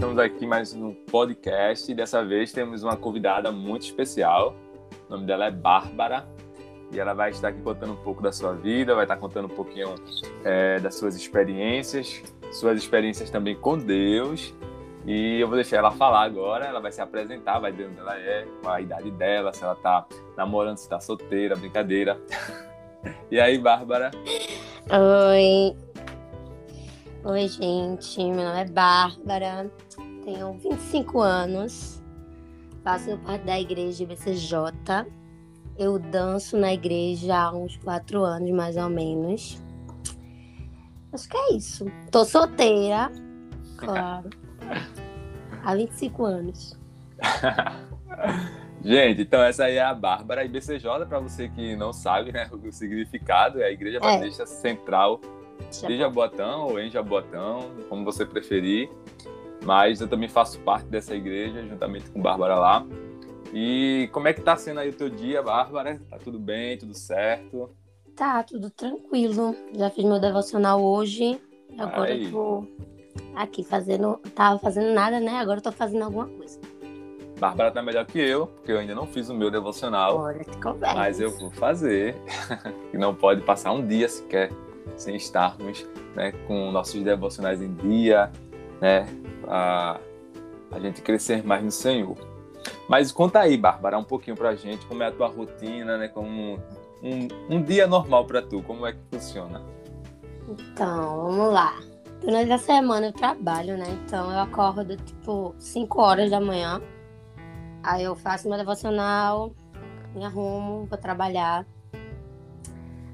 estamos aqui mais no podcast e dessa vez temos uma convidada muito especial. O nome dela é Bárbara e ela vai estar aqui contando um pouco da sua vida, vai estar contando um pouquinho é, das suas experiências, suas experiências também com Deus. E eu vou deixar ela falar agora, ela vai se apresentar, vai dizer onde ela é, qual a idade dela, se ela tá namorando, se tá solteira, brincadeira. e aí, Bárbara? Oi. Oi, gente. Meu nome é Bárbara, tenho 25 anos, faço parte da igreja BCJ. Eu danço na igreja há uns 4 anos, mais ou menos. Acho que é isso. Tô solteira, claro. há 25 anos. Gente, então essa aí é a Bárbara IBCJ, para você que não sabe né, o significado, é a Igreja Batista é. Central de Jaboatão ou em Jaboatão, como você preferir. Mas eu também faço parte dessa igreja, juntamente com Bárbara lá. E como é que tá sendo aí o teu dia, Bárbara? Tá tudo bem, tudo certo? Tá, tudo tranquilo. Já fiz meu devocional hoje. Agora aí. eu tô aqui fazendo. Tava fazendo nada, né? Agora eu tô fazendo alguma coisa. Bárbara tá melhor que eu, porque eu ainda não fiz o meu devocional. Olha, que conversa. Mas eu vou fazer. e não pode passar um dia sequer sem estarmos né, com nossos devocionais em dia, né? A, a gente crescer mais no Senhor. Mas conta aí, Bárbara, um pouquinho pra gente, como é a tua rotina, né? Como um, um dia normal para tu, como é que funciona? Então, vamos lá. Durante a semana eu trabalho, né? Então eu acordo tipo 5 horas da manhã. Aí eu faço meu devocional, me arrumo, vou trabalhar.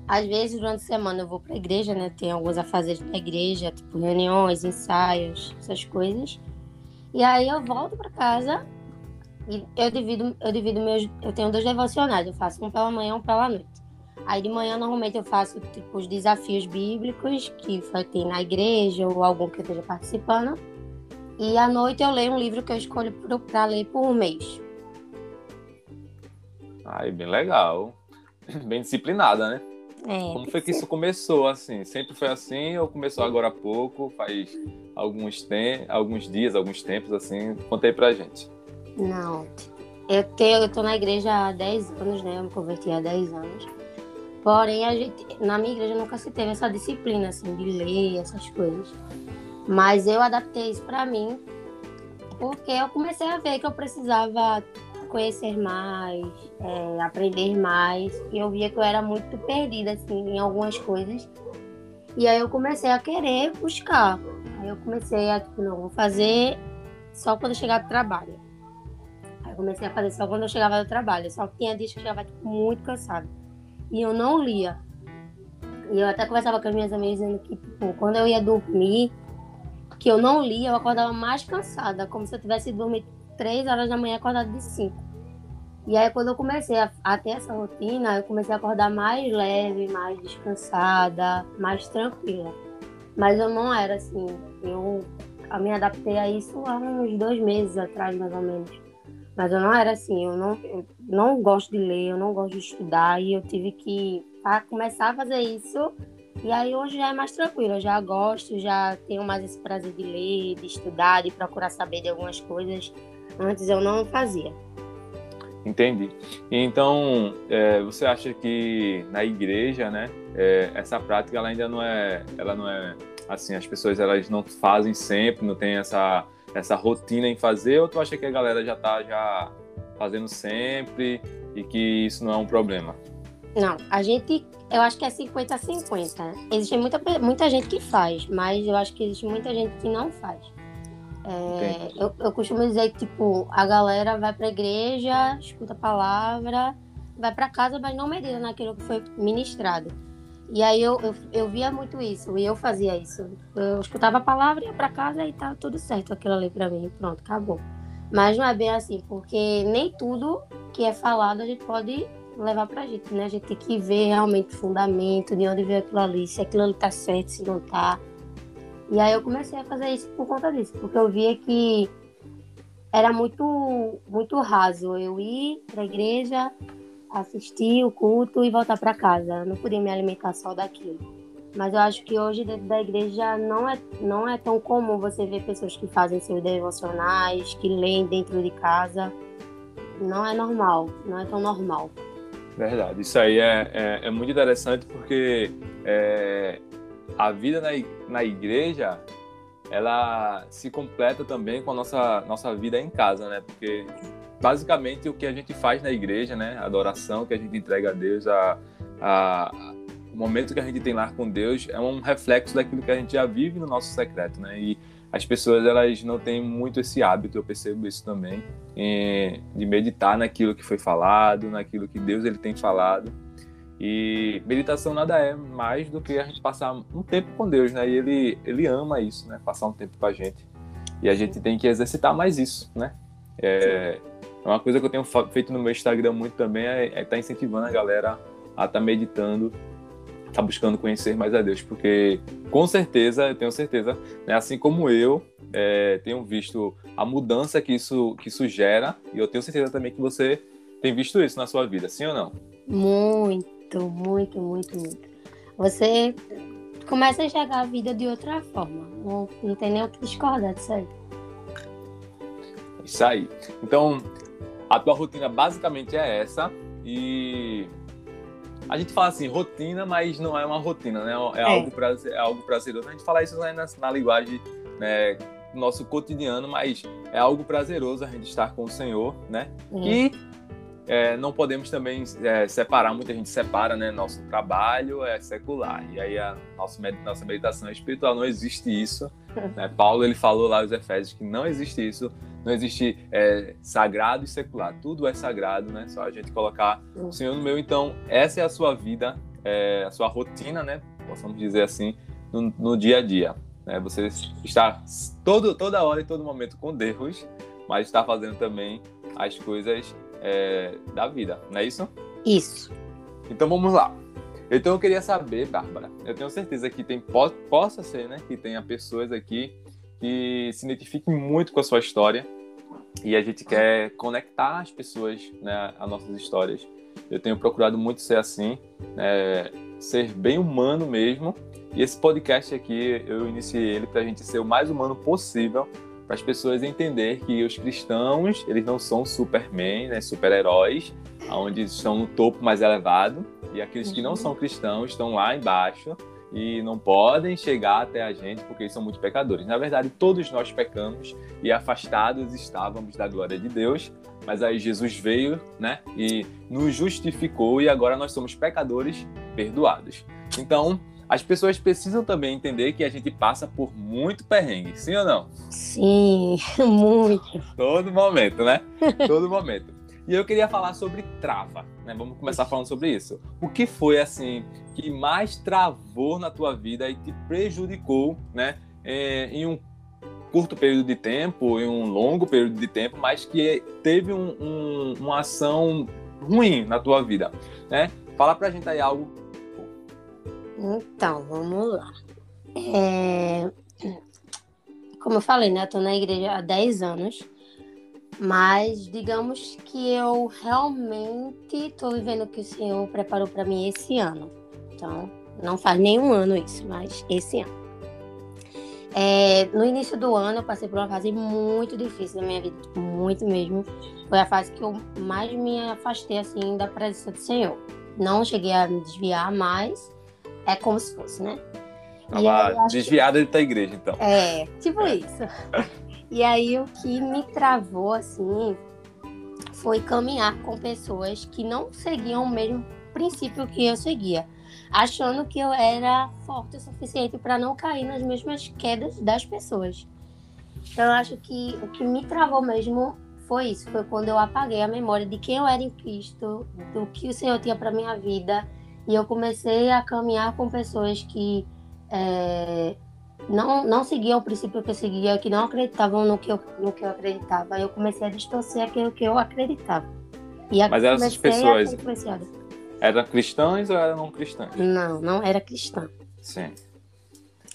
Às vezes, durante a semana, eu vou para a igreja, né? Tem alguns afazeres da igreja, tipo reuniões, ensaios, essas coisas. E aí eu volto para casa e eu divido, eu divido meus. Eu tenho dois devocionais, eu faço um pela manhã e um pela noite. Aí de manhã, normalmente, eu faço tipo, os desafios bíblicos que ter na igreja ou algum que eu esteja participando. E à noite eu leio um livro que eu escolho para ler por um mês. Ai, bem legal. Bem disciplinada, né? É, Como foi que isso começou assim? Sempre foi assim ou começou agora há pouco? Faz alguns, tem... alguns dias, alguns tempos assim? Contei pra gente. Não. Eu, tenho, eu tô na igreja há 10 anos, né? Eu me converti há 10 anos. Porém, a gente, na minha igreja nunca se teve essa disciplina, assim, de ler essas coisas. Mas eu adaptei isso para mim, porque eu comecei a ver que eu precisava conhecer mais, é, aprender mais. E eu via que eu era muito perdida, assim, em algumas coisas. E aí eu comecei a querer buscar. Aí eu comecei a, tipo, não, vou fazer só quando eu chegar do trabalho. Aí eu comecei a fazer só quando eu chegava do trabalho. Só que tinha dias que eu chegava tipo, muito cansada. E eu não lia. E eu até conversava com as minhas amigas dizendo que, tipo, quando eu ia dormir, que eu não lia, eu acordava mais cansada, como se eu tivesse dormido três horas da manhã acordada de cinco. E aí quando eu comecei a, a, ter essa rotina, eu comecei a acordar mais leve, mais descansada, mais tranquila. Mas eu não era assim. Eu, eu me adaptei a isso há uns dois meses atrás, mais ou menos. Mas eu não era assim, eu não, eu não gosto de ler, eu não gosto de estudar, e eu tive que começar a fazer isso. E aí hoje já é mais tranquilo, eu já gosto, já tenho mais esse prazer de ler, de estudar, de procurar saber de algumas coisas. Antes eu não fazia. Entendi. Então, é, você acha que na igreja, né, é, essa prática ela ainda não é, ela não é assim, as pessoas elas não fazem sempre, não tem essa essa rotina em fazer, ou tu acha que a galera já tá já fazendo sempre e que isso não é um problema? Não, a gente, eu acho que é 50 a 50. Existe muita, muita gente que faz, mas eu acho que existe muita gente que não faz. É, eu, eu costumo dizer que, tipo, a galera vai pra igreja, escuta a palavra, vai para casa, mas não medida naquilo que foi ministrado. E aí eu, eu, eu, via muito isso, e eu fazia isso. Eu escutava a palavra, ia para casa e tá tudo certo aquilo ali para mim, pronto, acabou. Mas não é bem assim, porque nem tudo que é falado a gente pode levar pra gente, né? A gente tem que ver realmente o fundamento, de onde veio aquilo ali, se aquilo ali tá certo, se não tá. E aí eu comecei a fazer isso por conta disso, porque eu via que era muito, muito raso eu ir para a igreja, assistir o culto e voltar para casa. Eu não podia me alimentar só daquilo. Mas eu acho que hoje dentro da igreja não é, não é tão comum você ver pessoas que fazem seus devocionais, que leem dentro de casa. Não é normal, não é tão normal. Verdade, isso aí é, é, é muito interessante porque é, a vida na, na igreja ela se completa também com a nossa, nossa vida em casa, né? Porque basicamente o que a gente faz na igreja, né? A adoração que a gente entrega a Deus, a, a, o momento que a gente tem lá com Deus é um reflexo daquilo que a gente já vive no nosso secreto, né? E as pessoas elas não têm muito esse hábito, eu percebo isso também, de meditar naquilo que foi falado, naquilo que Deus ele tem falado. E meditação nada é mais do que a gente passar um tempo com Deus, né? E ele ele ama isso, né? Passar um tempo com a gente. E a gente tem que exercitar mais isso, né? É, é uma coisa que eu tenho feito no meu Instagram muito também é estar é tá incentivando a galera a estar tá meditando está buscando conhecer mais a Deus, porque com certeza, eu tenho certeza, né, assim como eu, é, tenho visto a mudança que isso, que isso gera, e eu tenho certeza também que você tem visto isso na sua vida, sim ou não? Muito, muito, muito, muito. Você começa a enxergar a vida de outra forma, não, não tem nem o que discordar disso aí. Isso aí. Então, a tua rotina basicamente é essa, e a gente fala assim, rotina, mas não é uma rotina, né? É, é. Algo, prazer, é algo prazeroso. A gente fala isso né, na, na linguagem né, nosso cotidiano, mas é algo prazeroso a gente estar com o Senhor, né? Uhum. E é, não podemos também é, separar, muita gente separa, né? Nosso trabalho é secular. E aí a nossa, nossa meditação é espiritual, não existe isso. Né? Paulo ele falou lá aos Efésios que não existe isso não existe é, sagrado e secular. Tudo é sagrado, né? Só a gente colocar o Senhor no meu. Então, essa é a sua vida, é, a sua rotina, né? Possamos dizer assim, no, no dia a dia. Né? Você está todo, toda hora e todo momento com Deus, mas está fazendo também as coisas é, da vida, não é isso? Isso. Então vamos lá. Então eu queria saber, Bárbara, eu tenho certeza que tem possa ser, né, que tenha pessoas aqui que se identifiquem muito com a sua história, e a gente quer conectar as pessoas né, a nossas histórias. Eu tenho procurado muito ser assim, é, ser bem humano mesmo. E esse podcast aqui, eu iniciei ele para a gente ser o mais humano possível, para as pessoas entender que os cristãos, eles não são supermen, né, super-heróis, onde estão no topo mais elevado, e aqueles que não uhum. são cristãos estão lá embaixo, e não podem chegar até a gente porque eles são muito pecadores. Na verdade, todos nós pecamos e afastados estávamos da glória de Deus, mas aí Jesus veio, né, e nos justificou e agora nós somos pecadores perdoados. Então, as pessoas precisam também entender que a gente passa por muito perrengue, sim ou não? Sim, muito. Todo momento, né? Todo momento. E eu queria falar sobre trava, né? Vamos começar falando sobre isso. O que foi assim que mais travou na tua vida e te prejudicou, né? É, em um curto período de tempo, em um longo período de tempo, mas que teve um, um, uma ação ruim na tua vida, né? Fala pra gente aí algo. Então, vamos lá. É... Como eu falei, né? Eu tô na igreja há 10 anos. Mas digamos que eu realmente estou vivendo o que o Senhor preparou para mim esse ano. Então, não faz nenhum ano isso, mas esse ano. É, no início do ano, eu passei por uma fase muito difícil na minha vida, muito mesmo. Foi a fase que eu mais me afastei assim da presença do Senhor. Não cheguei a me desviar, mas é como se fosse, né? Tava desviada que... da igreja, então. É, tipo isso. E aí o que me travou assim foi caminhar com pessoas que não seguiam o mesmo princípio que eu seguia, achando que eu era forte o suficiente para não cair nas mesmas quedas das pessoas. Então eu acho que o que me travou mesmo foi isso, foi quando eu apaguei a memória de quem eu era em Cristo, do que o Senhor tinha para minha vida, e eu comecei a caminhar com pessoas que é, não, não seguiam o princípio que eu seguia, que não acreditavam no que eu, no que eu acreditava. Eu comecei a distorcer aquilo que eu acreditava. E Mas essas pessoas eram cristãs ou eram não cristãs? Não, não era cristã. Sim.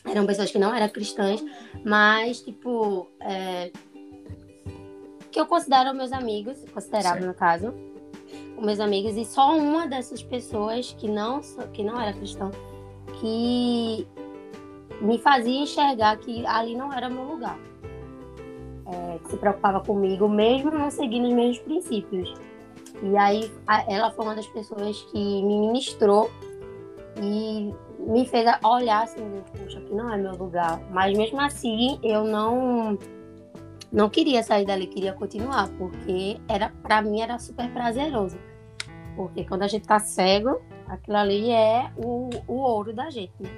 Eram pessoas que não eram cristãs, mas, tipo, é, que eu considero meus amigos, considerava Sim. no caso, meus amigos, e só uma dessas pessoas que não, que não era cristã que me fazia enxergar que ali não era meu lugar. É, que se preocupava comigo, mesmo não seguindo os mesmos princípios. E aí ela foi uma das pessoas que me ministrou e me fez olhar assim, puxa, aqui não é meu lugar. Mas mesmo assim, eu não não queria sair dali, queria continuar, porque era para mim era super prazeroso. Porque quando a gente tá cego, aquilo ali é o, o ouro da gente. Né?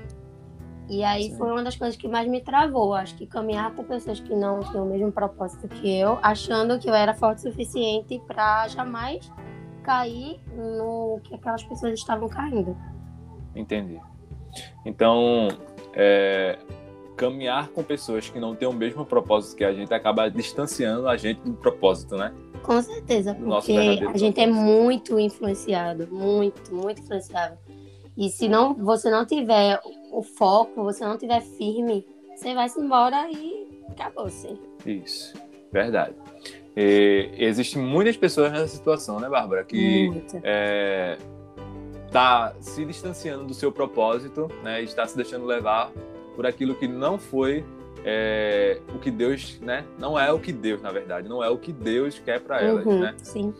E aí Sim. foi uma das coisas que mais me travou. Acho que caminhar com pessoas que não tinham o mesmo propósito que eu, achando que eu era forte o suficiente para jamais cair no que aquelas pessoas estavam caindo. Entendi. Então, é, caminhar com pessoas que não têm o mesmo propósito que a gente acaba distanciando a gente do propósito, né? Com certeza, porque a gente é muito influenciado, muito, muito influenciado. E se não, você não tiver o foco, você não tiver firme, você vai se embora e acabou sim. Isso, verdade. E, existem muitas pessoas nessa situação, né, Bárbara? Que é, tá se distanciando do seu propósito, né? Está se deixando levar por aquilo que não foi é, o que Deus, né? Não é o que Deus, na verdade, não é o que Deus quer para elas, uhum, né? Sim.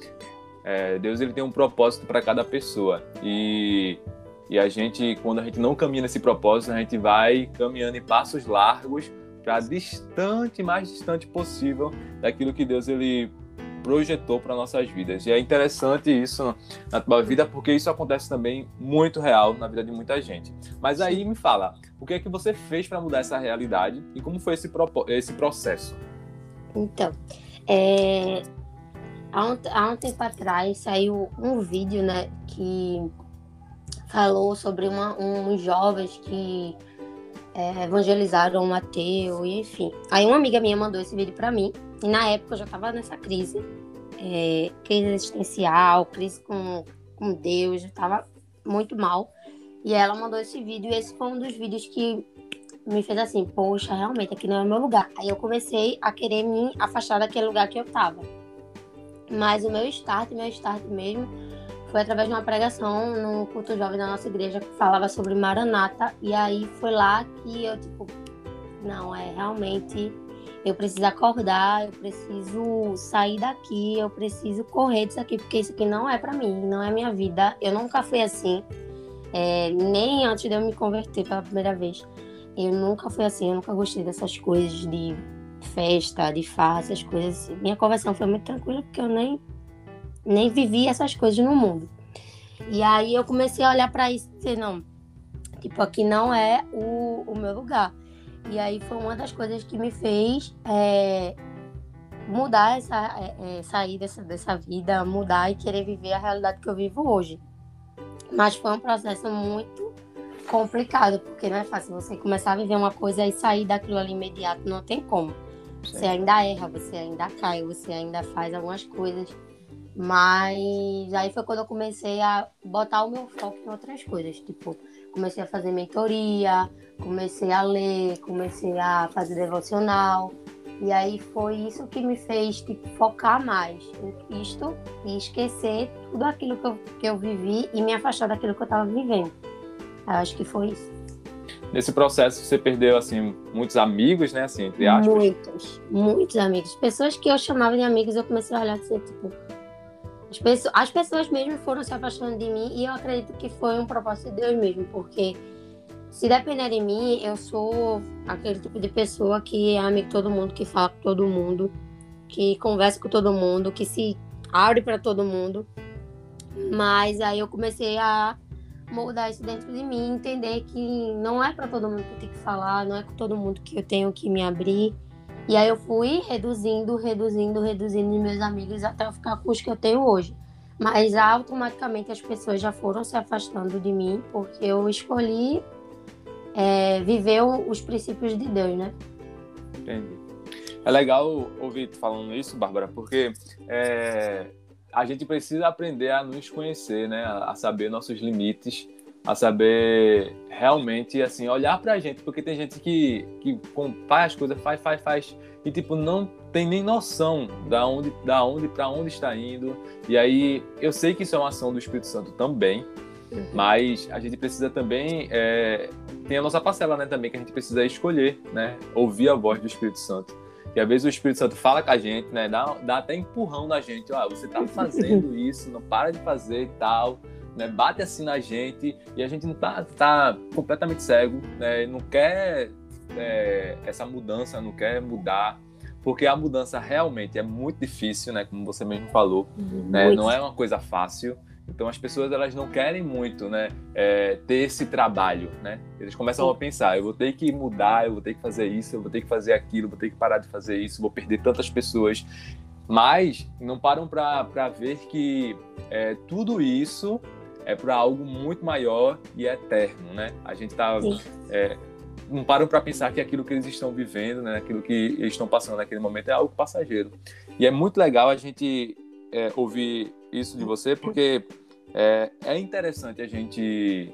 É, Deus ele tem um propósito para cada pessoa e e a gente, quando a gente não caminha nesse propósito, a gente vai caminhando em passos largos para distante, mais distante possível daquilo que Deus ele projetou para nossas vidas. E é interessante isso na tua vida, porque isso acontece também muito real na vida de muita gente. Mas aí me fala, o que é que você fez para mudar essa realidade e como foi esse, esse processo? Então, é... há, um, há um tempo atrás saiu um vídeo, né, que falou sobre uma, uns jovens que é, evangelizaram um ateu, e enfim. Aí uma amiga minha mandou esse vídeo para mim, e na época eu já tava nessa crise, é, crise existencial, crise com, com Deus, eu tava muito mal. E ela mandou esse vídeo, e esse foi um dos vídeos que me fez assim, poxa, realmente aqui não é o meu lugar. Aí eu comecei a querer me afastar daquele lugar que eu tava. Mas o meu start, meu start mesmo, foi através de uma pregação no culto jovem da nossa igreja que falava sobre Maranata. E aí foi lá que eu, tipo, não, é realmente. Eu preciso acordar, eu preciso sair daqui, eu preciso correr disso aqui, porque isso aqui não é para mim, não é minha vida. Eu nunca fui assim, é, nem antes de eu me converter pela primeira vez. Eu nunca fui assim, eu nunca gostei dessas coisas de festa, de farra, essas coisas. Minha conversão foi muito tranquila, porque eu nem nem vivi essas coisas no mundo. E aí eu comecei a olhar para isso e dizer, não, tipo, aqui não é o, o meu lugar. E aí foi uma das coisas que me fez é, mudar essa, é, é, sair dessa, dessa vida, mudar e querer viver a realidade que eu vivo hoje. Mas foi um processo muito complicado, porque não é fácil você começar a viver uma coisa e sair daquilo ali imediato, não tem como. Você ainda erra, você ainda cai, você ainda faz algumas coisas mas aí foi quando eu comecei a botar o meu foco em outras coisas. Tipo, comecei a fazer mentoria, comecei a ler, comecei a fazer devocional. E aí foi isso que me fez tipo, focar mais em Cristo e esquecer tudo aquilo que eu, que eu vivi e me afastar daquilo que eu estava vivendo. Eu acho que foi isso. Nesse processo você perdeu assim muitos amigos, né, assim, entre aspas? Muitos, muitos amigos. Pessoas que eu chamava de amigos, eu comecei a olhar assim, tipo, as pessoas, as pessoas mesmo foram se afastando de mim e eu acredito que foi um propósito de Deus mesmo, porque se depender de mim, eu sou aquele tipo de pessoa que é amigo de todo mundo, que fala com todo mundo, que conversa com todo mundo, que se abre para todo mundo. Mas aí eu comecei a moldar isso dentro de mim, entender que não é para todo mundo que eu tenho que falar, não é com todo mundo que eu tenho que me abrir. E aí eu fui reduzindo, reduzindo, reduzindo meus amigos até eu ficar com os que eu tenho hoje. Mas automaticamente as pessoas já foram se afastando de mim porque eu escolhi é, viver os princípios de Deus, né? Entendi. É legal ouvir falando isso, Bárbara, porque é, a gente precisa aprender a nos conhecer, né? A saber nossos limites a saber realmente, assim, olhar pra gente, porque tem gente que, que faz as coisas, faz, faz, faz, e, tipo, não tem nem noção da onde, da onde para onde está indo. E aí, eu sei que isso é uma ação do Espírito Santo também, Uhum. Mas a gente precisa também é, tem a nossa parcela, né, também que a gente precisa escolher, né, ouvir a voz do Espírito Santo. E às vezes o Espírito Santo fala com a gente, né, dá, dá até empurrão na gente, ó, você tá fazendo isso, não para de fazer e tal, né, bate assim na gente e a gente não tá, tá completamente cego, né, não quer é, essa mudança, não quer mudar, porque a mudança realmente é muito difícil, né, como você mesmo falou, né, não é uma coisa fácil. Então as pessoas elas não querem muito, né, é, ter esse trabalho, né? Eles começam a pensar, eu vou ter que mudar, eu vou ter que fazer isso, eu vou ter que fazer aquilo, vou ter que parar de fazer isso, vou perder tantas pessoas, mas não param para ver que é, tudo isso é para algo muito maior e eterno, né? A gente tá é, não param para pensar que aquilo que eles estão vivendo, né, aquilo que eles estão passando naquele momento é algo passageiro. E é muito legal a gente é, ouvir isso de você, porque é, é interessante a gente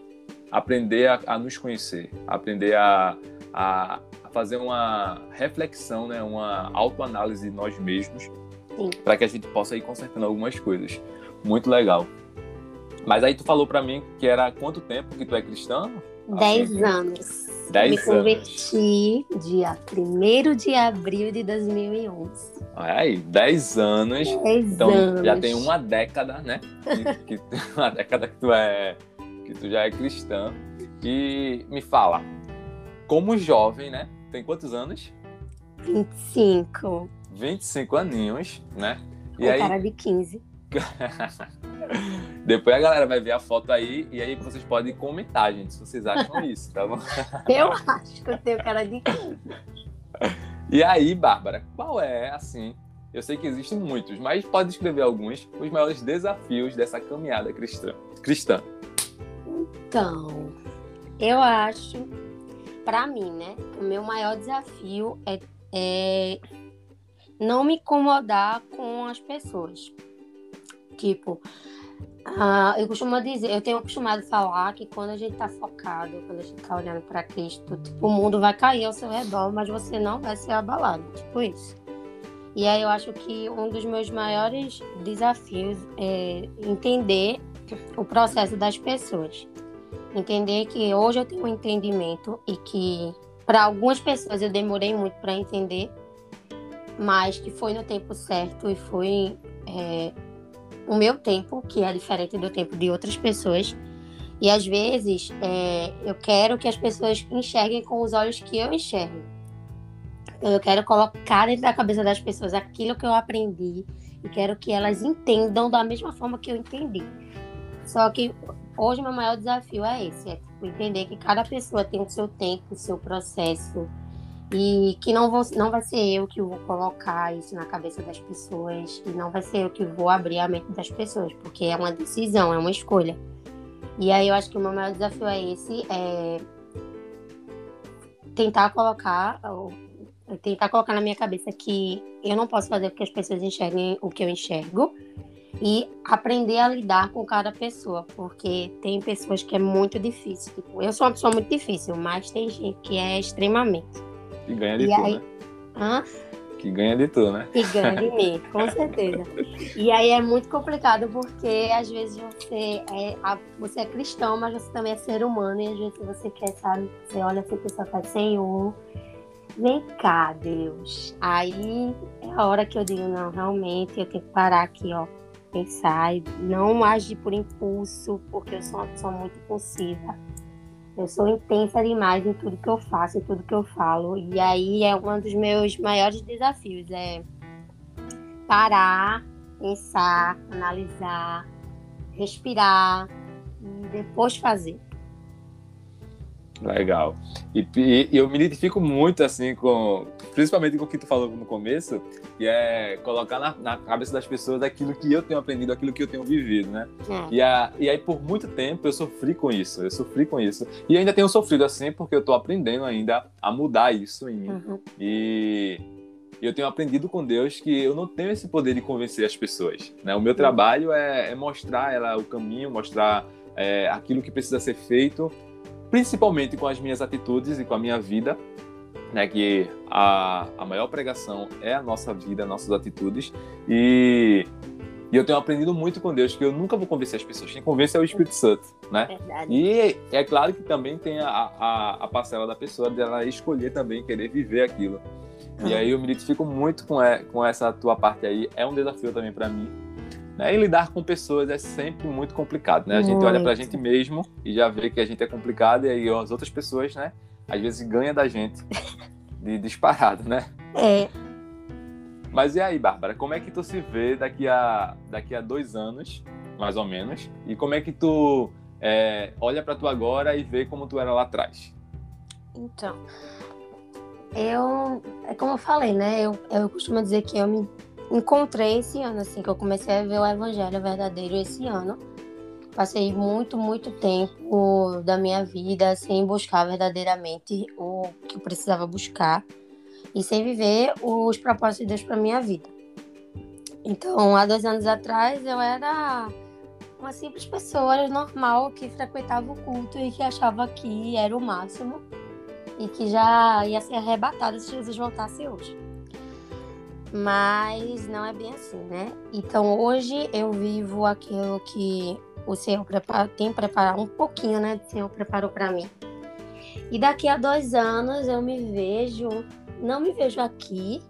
aprender a, a nos conhecer, aprender a, a, a, fazer uma reflexão, né, uma autoanálise de nós mesmos, para que a gente possa ir consertando algumas coisas. Muito legal. Mas aí tu falou para mim que era quanto tempo que tu é cristão? Dez assim, anos. Dez Me converti anos. dia 1 de abril de 2011. Olha aí, 10 anos. 10 então anos. já tem uma década, né? que, que, uma década que tu, é, que tu já é cristã. E me fala, como jovem, né? Tem quantos anos? 25. 25 aninhos, né? E Com aí... cara de 15. Depois a galera vai ver a foto aí e aí vocês podem comentar, gente, se vocês acham isso, tá bom? Eu acho que eu tenho cara de 15. E aí, Bárbara, qual é, assim, eu sei que existem muitos, mas pode escrever alguns, os maiores desafios dessa caminhada cristã? cristã. Então, eu acho, para mim, né, o meu maior desafio é, é não me incomodar com as pessoas. Tipo, ah, eu costumo dizer, eu tenho acostumado a falar que quando a gente está focado, quando a gente está olhando para Cristo, tipo, o mundo vai cair ao seu redor, mas você não vai ser abalado, tipo isso. E aí eu acho que um dos meus maiores desafios é entender o processo das pessoas. Entender que hoje eu tenho um entendimento e que para algumas pessoas eu demorei muito para entender, mas que foi no tempo certo e foi é, o meu tempo, que é diferente do tempo de outras pessoas. E às vezes é, eu quero que as pessoas enxerguem com os olhos que eu enxergo. Então, eu quero colocar dentro da cabeça das pessoas aquilo que eu aprendi e quero que elas entendam da mesma forma que eu entendi. Só que hoje meu maior desafio é esse, é tipo, entender que cada pessoa tem o seu tempo, o seu processo, e que não, vou, não vai ser eu que vou colocar isso na cabeça das pessoas, e não vai ser eu que vou abrir a mente das pessoas, porque é uma decisão, é uma escolha. E aí eu acho que o meu maior desafio é esse, é tentar colocar, tentar colocar na minha cabeça que eu não posso fazer porque as pessoas enxerguem o que eu enxergo, e aprender a lidar com cada pessoa, porque tem pessoas que é muito difícil. Tipo, eu sou uma pessoa muito difícil, mas tem gente que é extremamente. Que ganha de e tu, aí... né? Hã? Que ganha de tu, né? Que ganha de mim, com certeza. E aí é muito complicado porque às vezes você é, você é cristão, mas você também é ser humano e às vezes você quer, sabe? Você olha assim, a pessoa fala, Senhor, vem cá, Deus. Aí é a hora que eu digo, não, realmente eu tenho que parar aqui, ó, pensar e não agir por impulso, porque eu sou uma pessoa muito impulsiva. Eu sou intensa demais em tudo que eu faço, em tudo que eu falo. E aí é um dos meus maiores desafios, é parar, pensar, analisar, respirar e depois fazer. Legal. E, e, eu me identifico muito, assim, com. Principalmente com o que tu falou no começo, que é colocar na, na cabeça das pessoas aquilo que eu tenho aprendido, aquilo que eu tenho vivido, né? É. E, a, e aí, por muito tempo, eu sofri com isso. Eu sofri com isso. E ainda tenho sofrido assim, porque eu tô aprendendo ainda a mudar isso em mim. Uhum. E eu tenho aprendido com Deus que eu não tenho esse poder de convencer as pessoas. Né? O meu trabalho é, é mostrar ela o caminho, mostrar é, aquilo que precisa ser feito principalmente com as minhas atitudes e com a minha vida, né, que a, a maior pregação é a nossa vida, nossas atitudes, e E eu tenho aprendido muito com Deus, que eu nunca vou convencer as pessoas. Quem convence é o Espírito Santo, né? Verdade. E é claro que também tem a, a, a parcela da pessoa dela escolher também, querer viver aquilo. E aí eu me identifico muito com, é, com essa tua parte aí. É um desafio também para mim. Né? E lidar com pessoas é sempre muito complicado, né? A gente Muito. olha pra gente mesmo e já vê que a gente é complicado e aí as outras pessoas, né? Às vezes ganha da gente de disparado, né? É, Mas e aí, Bárbara, como é que tu se vê daqui a, daqui a dois anos, mais ou menos? E como é que tu é, olha pra tu agora e vê como tu era lá atrás? então. Eu, é como eu falei, né? Eu, eu costumo dizer que eu me encontrei esse ano, assim, que eu comecei a ver o Evangelho verdadeiro esse ano. Passei muito, muito tempo da minha vida sem buscar verdadeiramente o que eu precisava buscar e sem viver os propósitos de Deus para minha vida. Então, há dois anos atrás, eu era uma simples pessoa normal que frequentava o culto e que achava que era o máximo e que já ia ser arrebatada se Jesus voltasse hoje. Mas não é bem assim, né? Então hoje eu vivo aquilo que o Senhor prepara, tem preparado um pouquinho, né? O Senhor preparou para mim. E daqui a dois anos eu me vejo, não me vejo aqui,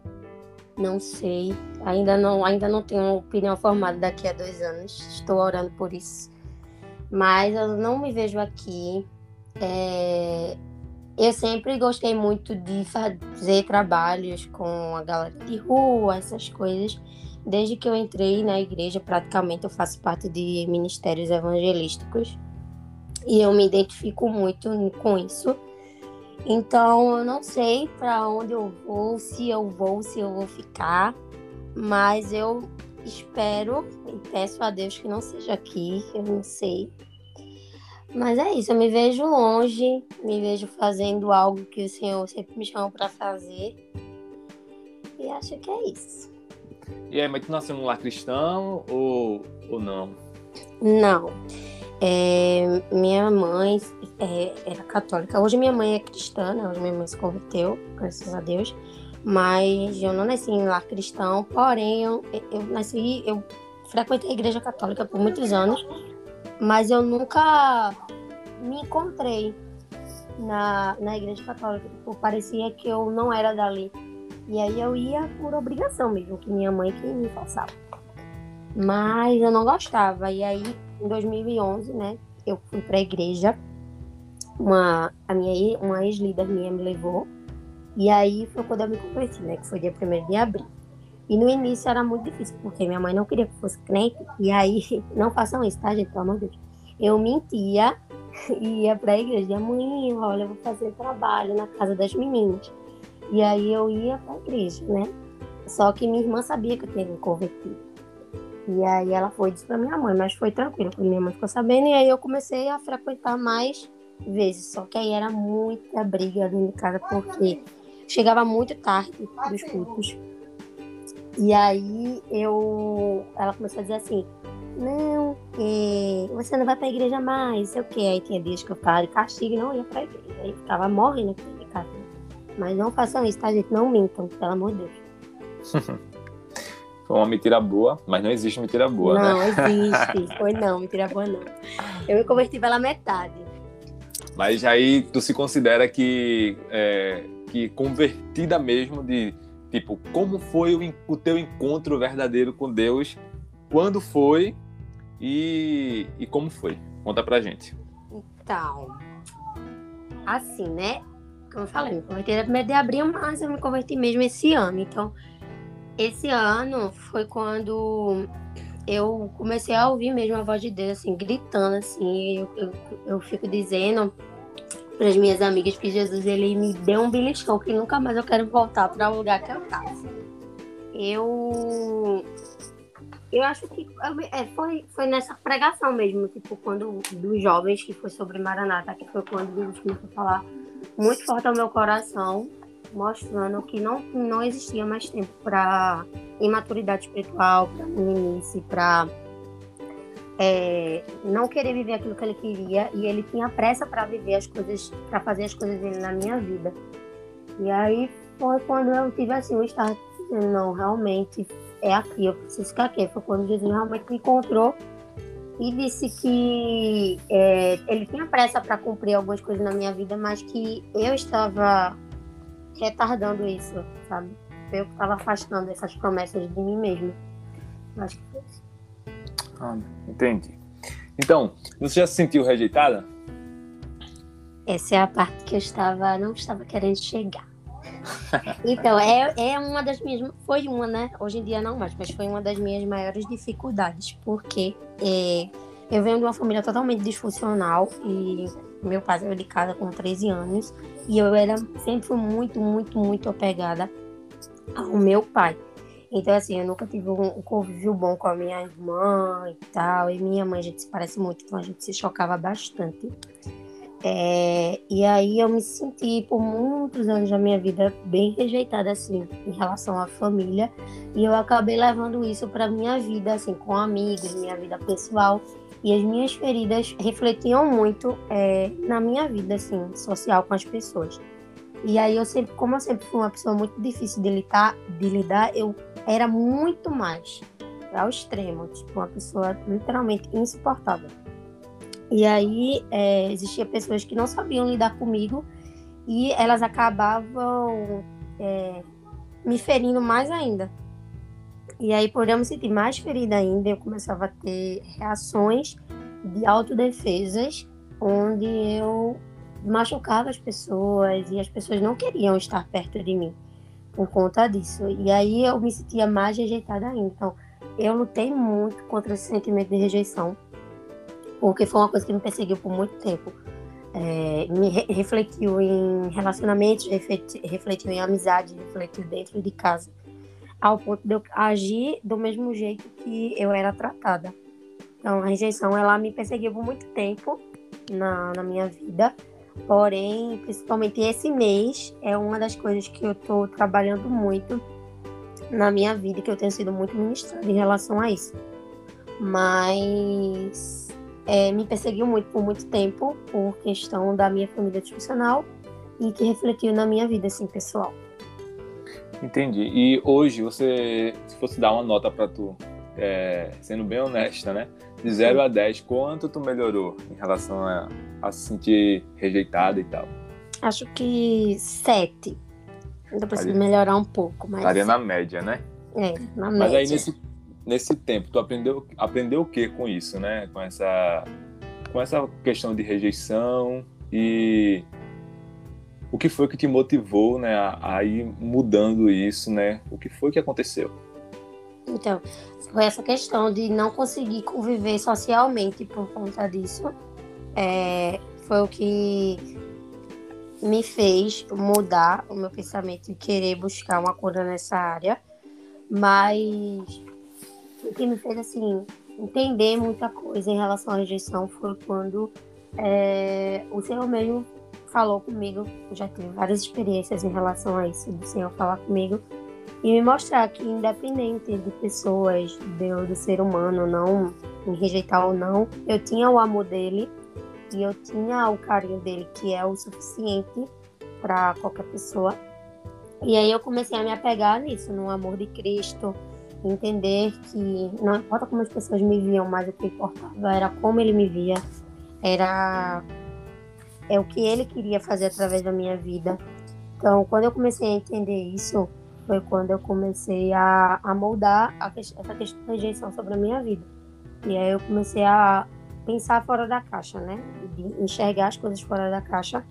não sei, ainda não, ainda não tenho uma opinião formada daqui a dois anos. Estou orando por isso, mas eu não me vejo aqui. É, eu sempre gostei muito de fazer trabalhos com a galera de rua, essas coisas. Desde que eu entrei na igreja, praticamente eu faço parte de ministérios evangelísticos. E eu me identifico muito com isso. Então, eu não sei para onde eu vou, se eu vou, se eu vou ficar. Mas eu espero e peço a Deus que não seja aqui, eu não sei. Mas é isso, eu me vejo longe, me vejo fazendo algo que o Senhor sempre me chamou para fazer. E acho que é isso. E aí, mas tu nasceu num lar cristão ou, ou não? Não. É, minha mãe é, era católica. Hoje minha mãe é cristã, né? Hoje minha mãe se converteu, graças a Deus. Mas eu não nasci em lar cristão, porém eu, eu nasci, eu frequentei a igreja católica por muitos anos, mas eu nunca me encontrei na, na igreja católica. Tipo, parecia que eu não era dali. E aí eu ia por obrigação mesmo, que minha mãe que me forçava. Mas eu não gostava. E aí, em 2011, né, eu fui pra igreja. Uma, a minha, uma ex-líder minha me levou. E aí foi quando eu me converti, né, que foi dia 1 de abril. E no início era muito difícil, porque minha mãe não queria que fosse crente. E aí, não façam isso, tá, gente? Pelo amor de Deus. Eu mentia e ia pra igreja. Dizia, mãe, olha, eu vou fazer trabalho na casa das meninas. E aí eu ia pra igreja, né? Só que minha irmã sabia que eu tinha me convertido. E aí ela foi e disse pra minha mãe, mas foi tranquilo, porque minha mãe ficou sabendo. E aí eu comecei a frequentar mais vezes. Só que aí era muita briga dentro de casa, porque chegava muito tarde dos cultos. E aí eu. Ela começou a dizer assim, não, é, você não vai pra igreja mais, sei o quê. Aí tinha dias que eu ficava de castigo e não ia pra igreja. Aí ficava morrendo aqui de casa. Mas não façam isso, tá, gente? Não mintam, pelo amor de Deus. Foi uma mentira boa, mas não existe mentira boa, não né? existe. Foi não, mentira boa não. Eu me converti pela metade. Mas aí tu se considera que, é, que convertida mesmo de, tipo, como foi o, o teu encontro verdadeiro com Deus? Quando foi e, e como foi? Conta pra gente. Então, assim, né? Como eu falei, me converti no primeiro de abril, mas eu me converti mesmo esse ano. Então, esse ano foi quando eu comecei a ouvir mesmo a voz de Deus, assim, gritando, assim. Eu, eu, eu fico dizendo para as minhas amigas que Jesus, ele me deu um beliscão, que nunca mais eu quero voltar para o lugar que eu estava. Eu eu acho que é, foi, foi nessa pregação mesmo, tipo, quando dos jovens, que foi sobre Maranata, que foi quando Jesus começou a falar muito forte ao meu coração, mostrando que não, não existia mais tempo para imaturidade espiritual, para meninice, para é, não querer viver aquilo que ele queria, e ele tinha pressa para viver as coisas, para fazer as coisas dele na minha vida. E aí foi quando eu tive assim um start não, realmente é aqui, eu preciso ficar aqui. Foi quando Jesus realmente me encontrou e disse que é, ele tinha pressa para cumprir algumas coisas na minha vida, mas que eu estava retardando isso, sabe? Eu estava afastando essas promessas de mim mesmo. Acho que foi isso. Ah, entendi. Então, você já se sentiu rejeitada? Essa é a parte que eu estava, não estava querendo chegar. então, é, é uma das minhas. Foi uma, né? Hoje em dia não mais, mas foi uma das minhas maiores dificuldades, porque é, eu venho de uma família totalmente disfuncional e meu pai saiu de casa com 13 anos e eu era sempre fui muito, muito, muito apegada ao meu pai. Então, assim, eu nunca tive um convívio bom com a minha irmã e tal. E minha mãe, a gente se parece muito, então a gente se chocava bastante. É, e aí eu me senti por muitos anos da minha vida bem rejeitada assim em relação à família e eu acabei levando isso para minha vida assim com amigos, minha vida pessoal e as minhas feridas refletiam muito é, na minha vida assim social com as pessoas. E aí eu sempre, como eu sempre fui uma pessoa muito difícil de lidar, de lidar eu era muito mais ao extremo, tipo uma pessoa literalmente insuportável. E aí é, existia pessoas que não sabiam lidar comigo e elas acabavam é, me ferindo mais ainda. E aí, por eu me sentir mais ferida ainda, eu começava a ter reações de autodefesas, onde eu machucava as pessoas e as pessoas não queriam estar perto de mim por conta disso. E aí eu me sentia mais rejeitada ainda. Então, eu lutei muito contra esse sentimento de rejeição porque foi uma coisa que me perseguiu por muito tempo. É, me re refletiu em relacionamentos, refletiu em amizade, refletiu dentro de casa, ao ponto de eu agir do mesmo jeito que eu era tratada. Então, a rejeição, ela me perseguiu por muito tempo na, na minha vida, porém, principalmente esse mês, é uma das coisas que eu estou trabalhando muito na minha vida, que eu tenho sido muito ministrada em relação a isso. Mas é, me perseguiu muito por muito tempo, por questão da minha família disfuncional e que refletiu na minha vida, assim, pessoal. Entendi. E hoje, você, se fosse dar uma nota para tu, é, sendo bem honesta, né? De 0 a 10, quanto tu melhorou em relação a, a se sentir rejeitada e tal? Acho que 7. Ainda preciso melhorar um pouco, mas... Estaria na média, né? É, na média. Mas aí, nesse nesse tempo, tu aprendeu, aprendeu o que com isso, né? Com essa, com essa questão de rejeição e o que foi que te motivou, né, a, a ir mudando isso, né? O que foi que aconteceu? Então, foi essa questão de não conseguir conviver socialmente por conta disso. É, foi o que me fez mudar o meu pensamento e querer buscar uma cura nessa área. Mas o que me fez assim entender muita coisa em relação à rejeição foi quando é, o Senhor mesmo falou comigo. Eu já tive várias experiências em relação a isso, do Senhor falar comigo e me mostrar que, independente de pessoas, de, do ser humano, não me rejeitar ou não, eu tinha o amor dele e eu tinha o carinho dele, que é o suficiente para qualquer pessoa. E aí eu comecei a me apegar nisso, no amor de Cristo, entender que não importa como as pessoas me viam, mas o que importava era como ele me via, era é o que ele queria fazer através da minha vida. Então, quando eu comecei a entender isso, foi quando eu comecei a, a moldar a, essa questão da rejeição sobre a minha vida. E aí eu comecei a pensar fora da caixa, né? De enxergar as coisas fora da caixa.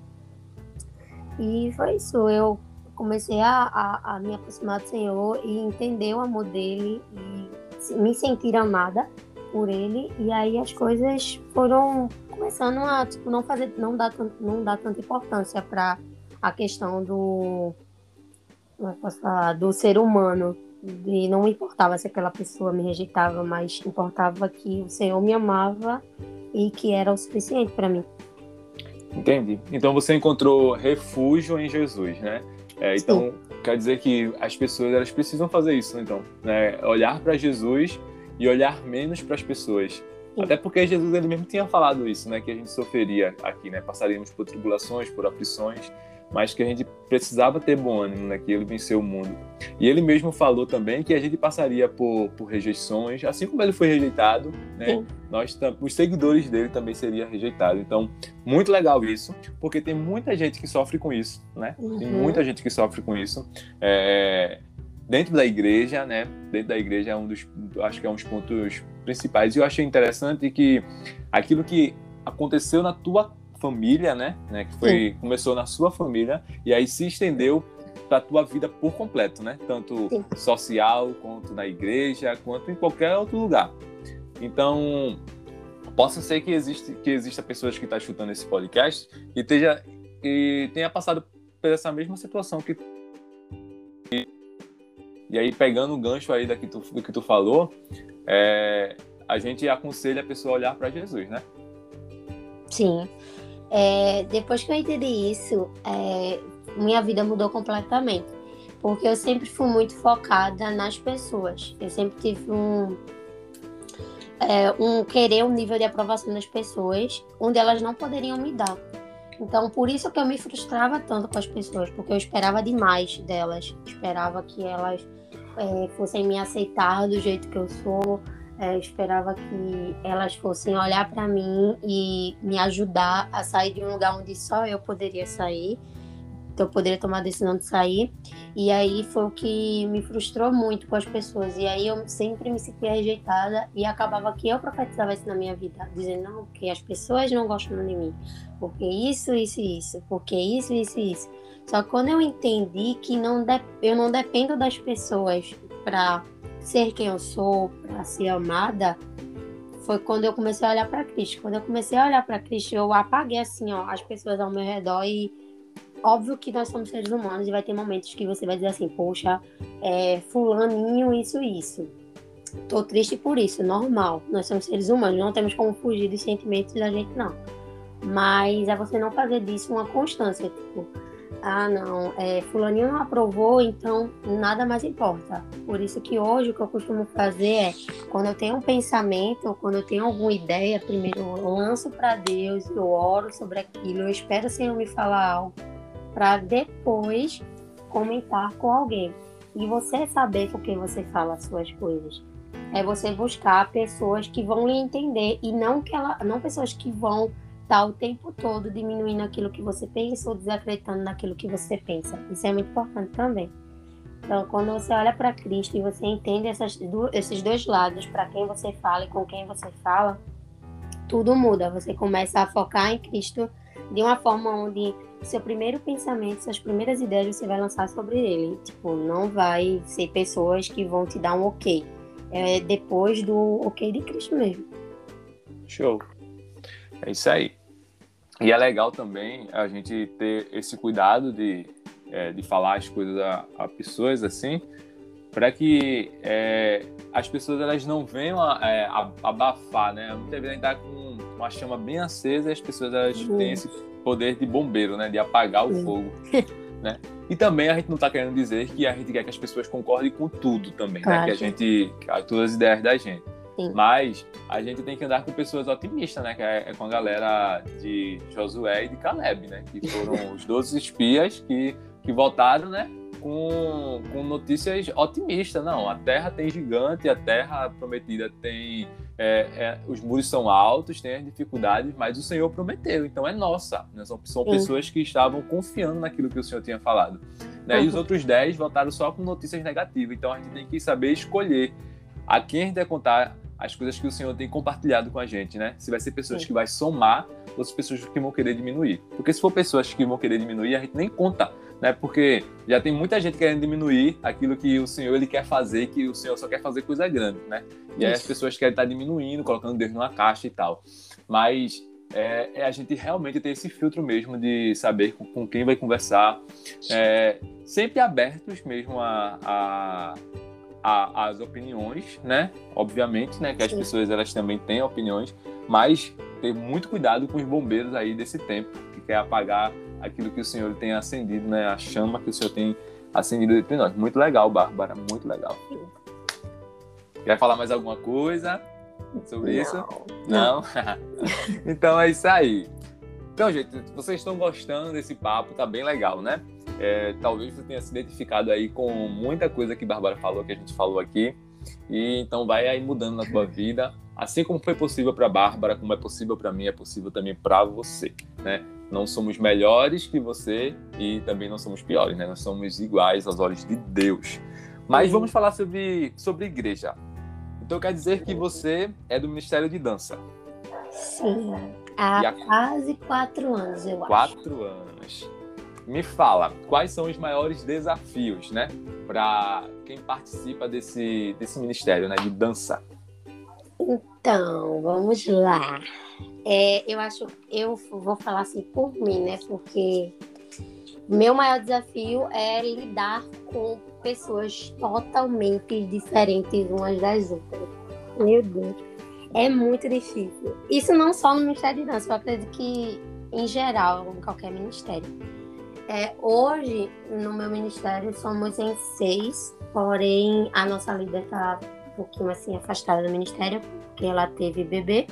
E foi isso. Eu comecei a, a, a, me aproximar do Senhor e entender o amor dele e me sentir amada por ele e aí as coisas foram começando a tipo não fazer não dar não dar tanta importância para a questão do como posso falar, do ser humano e não importava se aquela pessoa me rejeitava mas importava que o Senhor me amava e que era o suficiente para mim Entendi. Então você encontrou refúgio em Jesus, né? É, então, Sim. quer dizer que as pessoas elas precisam fazer isso, então, né? Olhar para Jesus e olhar menos para as pessoas. Sim. Até porque Jesus ele mesmo tinha falado isso, né? Que a gente sofreria aqui, né? Passaríamos por tribulações, por aflições, mas que a gente precisava ter bom ânimo, né? Que ele venceu o mundo. E ele mesmo falou também que a gente passaria por, por rejeições, assim como ele foi rejeitado, né? Nós, os seguidores dele também seriam rejeitados. Então, muito legal isso, porque tem muita gente que sofre com isso, né? Uhum. Tem muita gente que sofre com isso. É, dentro da igreja, né? Dentro da igreja é um dos, acho que é um dos pontos principais. E eu achei interessante que aquilo que aconteceu na tua família, né? né que foi Sim. começou na sua família e aí se estendeu para a tua vida por completo, né? Tanto Sim. social quanto na igreja, quanto em qualquer outro lugar. Então, possa ser que existe que exista pessoas que estão tá escutando esse podcast e esteja e tenha passado por essa mesma situação que e aí pegando o gancho aí daqui tu, do que tu falou, é, a gente aconselha a pessoa a olhar para Jesus, né? Sim. É, depois que eu entendi isso, é, minha vida mudou completamente. Porque eu sempre fui muito focada nas pessoas. Eu sempre tive um, é, um querer um nível de aprovação das pessoas onde elas não poderiam me dar. Então, por isso que eu me frustrava tanto com as pessoas, porque eu esperava demais delas. Esperava que elas é, fossem me aceitar do jeito que eu sou, é, esperava que elas fossem olhar para mim e me ajudar a sair de um lugar onde só eu poderia sair. Então, eu poderia tomar a decisão de sair. E aí foi o que me frustrou muito com as pessoas. E aí eu sempre me sentia rejeitada e acabava que eu profetizava isso na minha vida, dizendo, não, porque as pessoas não gostam de mim. Porque isso, isso isso. Porque isso, isso isso. Só que quando eu entendi que não de... eu não dependo das pessoas para ser quem eu sou, para ser amada, foi quando eu comecei a olhar para Cristo. Quando eu comecei a olhar para Cristo, eu apaguei assim, ó, as pessoas ao meu redor e óbvio que nós somos seres humanos e vai ter momentos que você vai dizer assim, poxa, é, fulaninho, isso, isso. Tô triste por isso, normal. Nós somos seres humanos, não temos como fugir dos sentimentos da gente, não. Mas é você não fazer disso uma constância, tipo, ah, não, é, fulaninho não aprovou, então nada mais importa. Por isso que hoje o que eu costumo fazer é, quando eu tenho um pensamento, quando eu tenho alguma ideia, primeiro eu lanço para Deus, eu oro sobre aquilo, eu espero o Senhor me falar algo, para depois comentar com alguém. E você saber com quem você fala as suas coisas. É você buscar pessoas que vão lhe entender e não que ela, não pessoas que vão tá o tempo todo diminuindo aquilo que você pensa ou desacreditando naquilo que você pensa. Isso é muito importante também. Então, quando você olha para Cristo e você entende essas, esses dois lados, para quem você fala e com quem você fala, tudo muda. Você começa a focar em Cristo de uma forma onde seu primeiro pensamento, suas primeiras ideias você vai lançar sobre ele. Tipo, não vai ser pessoas que vão te dar um ok. É depois do ok de Cristo mesmo. Show. É isso aí. E é legal também a gente ter esse cuidado de, é, de falar as coisas a, a pessoas assim, para que é, as pessoas elas não venham a, é, a, abafar, né? Muitas vezes a gente tá com uma chama bem acesa e as pessoas elas uhum. têm esse poder de bombeiro, né? De apagar o uhum. fogo, né? E também a gente não está querendo dizer que a gente quer que as pessoas concordem com tudo também, claro. né? Que a gente, todas as ideias da gente. Sim. Mas a gente tem que andar com pessoas otimistas, né? Que é, é, com a galera de Josué e de Caleb, né? Que foram os 12 espias que, que voltaram, né? Com, com notícias otimistas. Não, a terra tem gigante, a terra prometida tem. É, é, os muros são altos, tem as dificuldades, mas o Senhor prometeu, então é nossa. Né? São, são pessoas que estavam confiando naquilo que o Senhor tinha falado. Né? E os outros 10 voltaram só com notícias negativas. Então a gente tem que saber escolher a quem a gente vai contar as coisas que o Senhor tem compartilhado com a gente, né? Se vai ser pessoas Sim. que vai somar ou se pessoas que vão querer diminuir. Porque se for pessoas que vão querer diminuir, a gente nem conta, né? Porque já tem muita gente querendo diminuir aquilo que o Senhor ele quer fazer, que o Senhor só quer fazer coisa grande, né? E aí as pessoas querem estar diminuindo, colocando Deus numa caixa e tal. Mas é, é, a gente realmente ter esse filtro mesmo de saber com, com quem vai conversar, é, sempre abertos mesmo a, a a, as opiniões, né? Obviamente, né? Que as Sim. pessoas elas também têm opiniões, mas ter muito cuidado com os bombeiros aí desse tempo que quer apagar aquilo que o Senhor tem acendido, né? A chama que o Senhor tem acendido entre nós. Muito legal, Bárbara, muito legal. Quer falar mais alguma coisa sobre Não. isso? Não. então é isso aí. Então, gente, vocês estão gostando desse papo, tá bem legal, né? É, talvez você tenha se identificado aí com muita coisa que a Bárbara falou, que a gente falou aqui. E então vai aí mudando na tua vida, assim como foi possível para Bárbara, como é possível para mim, é possível também para você, né? Não somos melhores que você e também não somos piores, né? Nós somos iguais aos olhos de Deus. Mas vamos falar sobre sobre igreja. Então quer dizer que você é do Ministério de Dança. Sim. Há a... quase quatro anos, eu quatro acho. Quatro anos. Me fala, quais são os maiores desafios, né, para quem participa desse, desse ministério, né, de dança? Então, vamos lá. É, eu acho, eu vou falar assim por mim, né, porque meu maior desafio é lidar com pessoas totalmente diferentes umas das outras. Meu Deus, é muito difícil. Isso não só no Ministério de Dança, eu acredito que em geral, em qualquer ministério. É, hoje, no meu ministério, somos em seis, porém a nossa líder está um pouquinho assim afastada do ministério, porque ela teve bebê.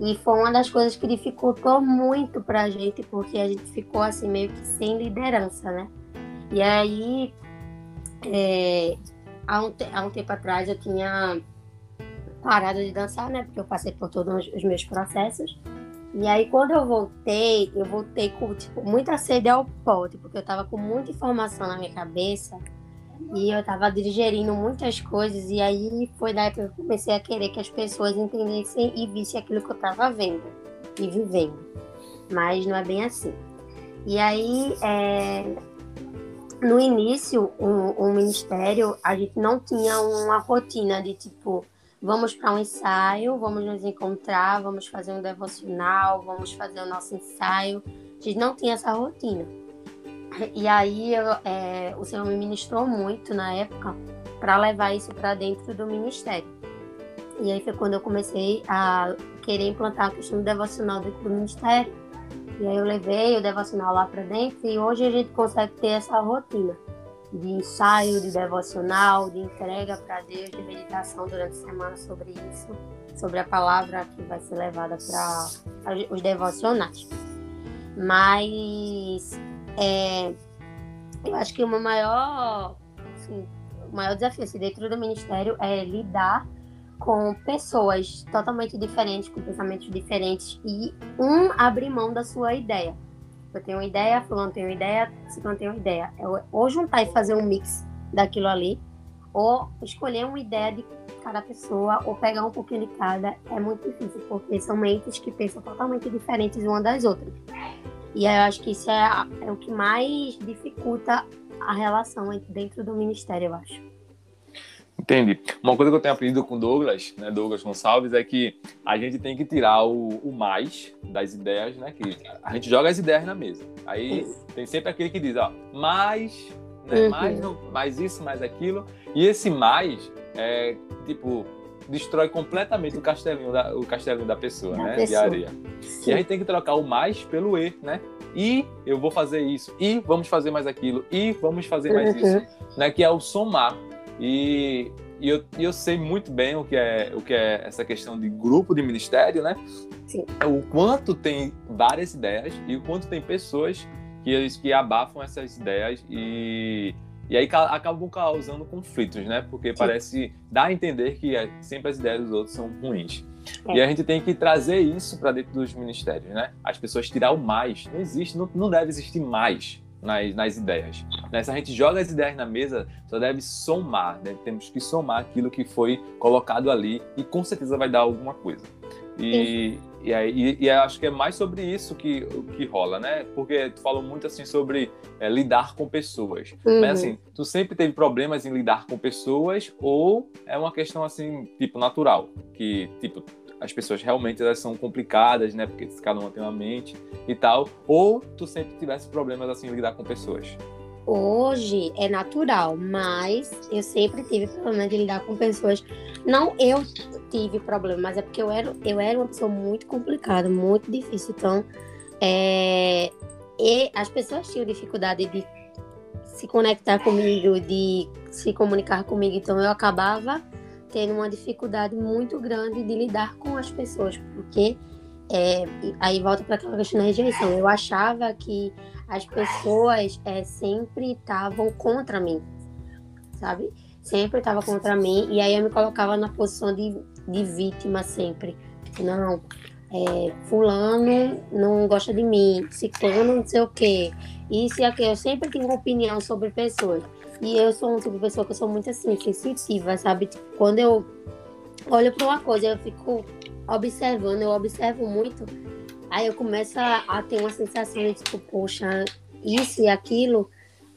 E foi uma das coisas que dificultou muito para a gente, porque a gente ficou assim meio que sem liderança, né? E aí, é, há, um, há um tempo atrás eu tinha parado de dançar, né? Porque eu passei por todos os meus processos. E aí, quando eu voltei, eu voltei com, tipo, muita sede ao pote, porque eu tava com muita informação na minha cabeça e eu tava digerindo muitas coisas. E aí foi daí que eu comecei a querer que as pessoas entendessem e vissem aquilo que eu tava vendo e vivendo. Mas não é bem assim. E aí, é... no início, o, o ministério, a gente não tinha uma rotina de tipo vamos para um ensaio, vamos nos encontrar, vamos fazer um devocional, vamos fazer o nosso ensaio. A gente não tinha essa rotina. E aí eu, é, o Senhor me ministrou muito na época para levar isso para dentro do ministério. E aí foi quando eu comecei a querer implantar a questão do devocional dentro do ministério. E aí eu levei o devocional lá para dentro e hoje a gente consegue ter essa rotina de ensaio, de devocional, de entrega para Deus, de meditação durante a semana sobre isso, sobre a palavra que vai ser levada para os devocionais. Mas é, eu acho que o maior, assim, o maior desafio assim, dentro do ministério é lidar com pessoas totalmente diferentes, com pensamentos diferentes e um abrir mão da sua ideia eu tenho uma ideia, fulano tem uma ideia, ciclano tem uma ideia. É ou juntar e fazer um mix daquilo ali, ou escolher uma ideia de cada pessoa, ou pegar um pouquinho de cada, é muito difícil, porque são mentes que pensam totalmente diferentes uma das outras. E eu acho que isso é, é o que mais dificulta a relação dentro do ministério, eu acho. Entendi. Uma coisa que eu tenho aprendido com Douglas, né, Douglas Gonçalves, é que a gente tem que tirar o, o mais das ideias, né? Que a gente joga as ideias na mesa. Aí tem sempre aquele que diz, ó, mais, né, uhum. mais, mais isso, mais aquilo. E esse mais, é, tipo, destrói completamente o castelinho da, o castelinho da pessoa, da né? Pessoa. De areia. Sim. E a gente tem que trocar o mais pelo e, né? E eu vou fazer isso, e vamos fazer mais aquilo, e vamos fazer mais uhum. isso, né? Que é o somar. E, e eu, eu sei muito bem o que, é, o que é essa questão de grupo de ministério, né? Sim. O quanto tem várias ideias e o quanto tem pessoas que, que abafam essas ideias e, e aí acabam causando conflitos, né? Porque Sim. parece dar a entender que é, sempre as ideias dos outros são ruins. É. E a gente tem que trazer isso para dentro dos ministérios, né? As pessoas tirar o mais. Não existe, não, não deve existir mais nas, nas ideias. Né? Se a gente joga as ideias na mesa, só deve somar, né? temos que somar aquilo que foi colocado ali e com certeza vai dar alguma coisa. E, e, e, e acho que é mais sobre isso que, que rola, né? Porque tu falou muito assim sobre é, lidar com pessoas. Uhum. Mas assim, tu sempre teve problemas em lidar com pessoas ou é uma questão assim, tipo, natural? Que, tipo, as pessoas realmente elas são complicadas, né? Porque cada uma tem uma mente e tal. Ou tu sempre tivesse problemas assim lidar com pessoas? Hoje é natural, mas eu sempre tive problema de lidar com pessoas. Não eu tive problema, mas é porque eu era, eu era uma pessoa muito complicada, muito difícil. Então, é, e as pessoas tinham dificuldade de se conectar comigo, de se comunicar comigo. Então, eu acabava tendo uma dificuldade muito grande de lidar com as pessoas, porque é, aí volta para aquela questão da rejeição. Eu achava que as pessoas é, sempre estavam contra mim, sabe? Sempre estava contra mim. E aí eu me colocava na posição de, de vítima sempre. Não, é, fulano não gosta de mim, ciclano não sei o quê. Isso e aquilo. Eu sempre tive uma opinião sobre pessoas. E eu sou um tipo de pessoa que eu sou muito assim, sensitiva, sabe? Tipo, quando eu olho para uma coisa, eu fico observando, eu observo muito, aí eu começo a, a ter uma sensação de tipo, poxa, isso e aquilo,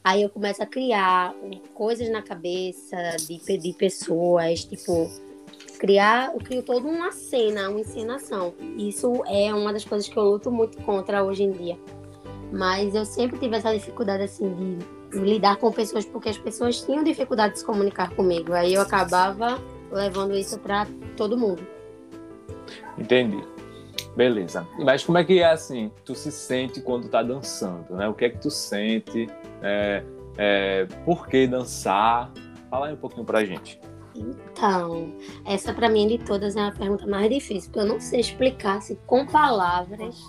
aí eu começo a criar coisas na cabeça de, de pessoas, tipo, criar, eu crio toda uma cena, uma encenação. Isso é uma das coisas que eu luto muito contra hoje em dia. Mas eu sempre tive essa dificuldade assim de lidar com pessoas porque as pessoas tinham dificuldade de se comunicar comigo. Aí eu acabava levando isso para todo mundo. Entendi. Beleza. Mas como é que é assim? Tu se sente quando tá dançando, né? O que é que tu sente? É, é, por que dançar? Fala aí um pouquinho pra gente. Então, essa para mim de todas é a pergunta mais difícil, porque eu não sei explicar se com palavras